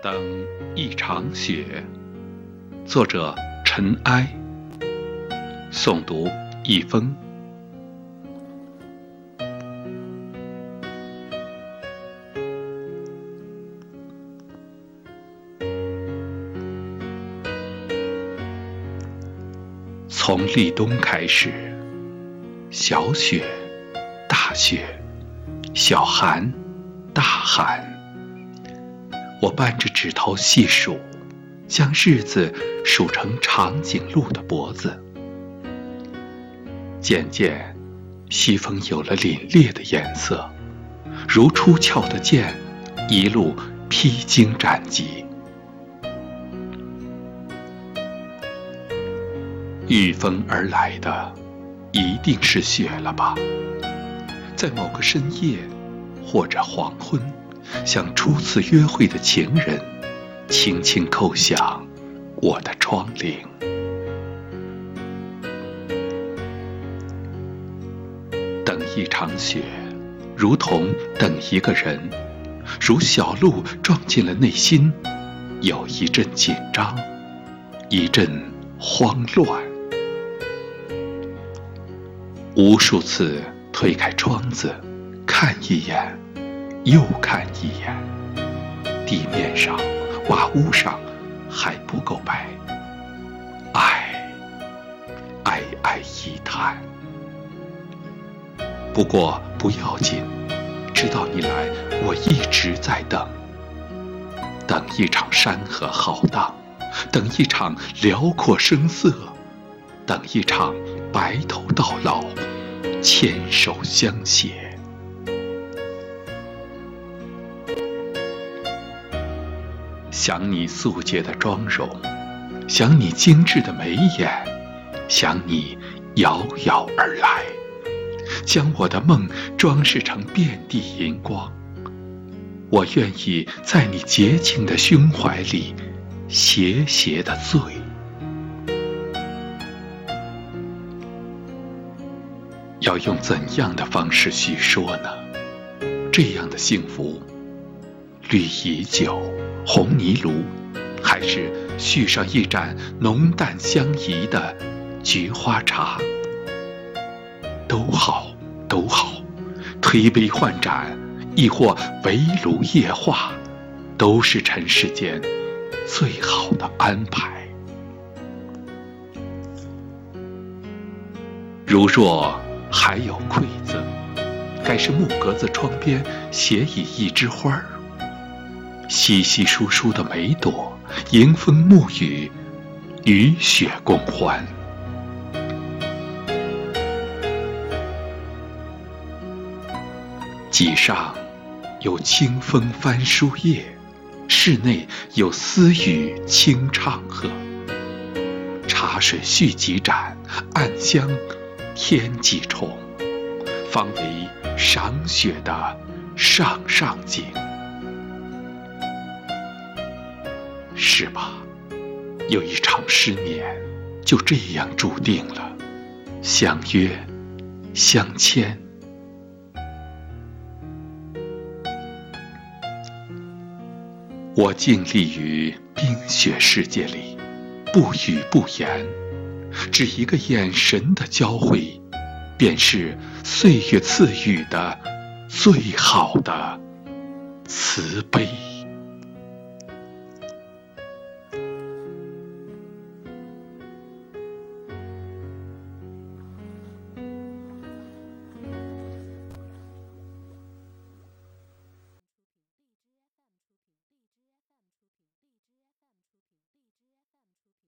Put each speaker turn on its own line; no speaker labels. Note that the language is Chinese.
等一场雪，作者尘埃，诵读一封。从立冬开始，小雪、大雪、小寒、大寒。我扳着指头细数，将日子数成长颈鹿的脖子。渐渐，西风有了凛冽的颜色，如出鞘的剑，一路披荆斩棘。御风而来的，一定是雪了吧？在某个深夜，或者黄昏。像初次约会的情人，轻轻叩响我的窗棂。等一场雪，如同等一个人，如小鹿撞进了内心，有一阵紧张，一阵慌乱。无数次推开窗子，看一眼。又看一眼，地面上、瓦屋上还不够白，唉，哀哀一叹。不过不要紧，直到你来，我一直在等，等一场山河浩荡，等一场辽阔声色，等一场白头到老，牵手相携。想你素洁的妆容，想你精致的眉眼，想你遥遥而来，将我的梦装饰成遍地银光。我愿意在你洁净的胸怀里斜斜的醉。要用怎样的方式叙说呢？这样的幸福，绿蚁酒。红泥炉，还是续上一盏浓淡相宜的菊花茶，都好，都好。推杯换盏，亦或围炉夜话，都是尘世间最好的安排。如若还有馈赠，该是木格子窗边斜倚一枝花儿。稀稀疏疏的梅朵，迎风沐雨，雨雪共欢。脊上有清风翻书页，室内有私语轻唱和。茶水续几盏，暗香添几重，方为赏雪的上上景。是吧？有一场失眠，就这样注定了。相约，相牵。我静立于冰雪世界里，不语不言，只一个眼神的交汇，便是岁月赐予的最好的慈悲。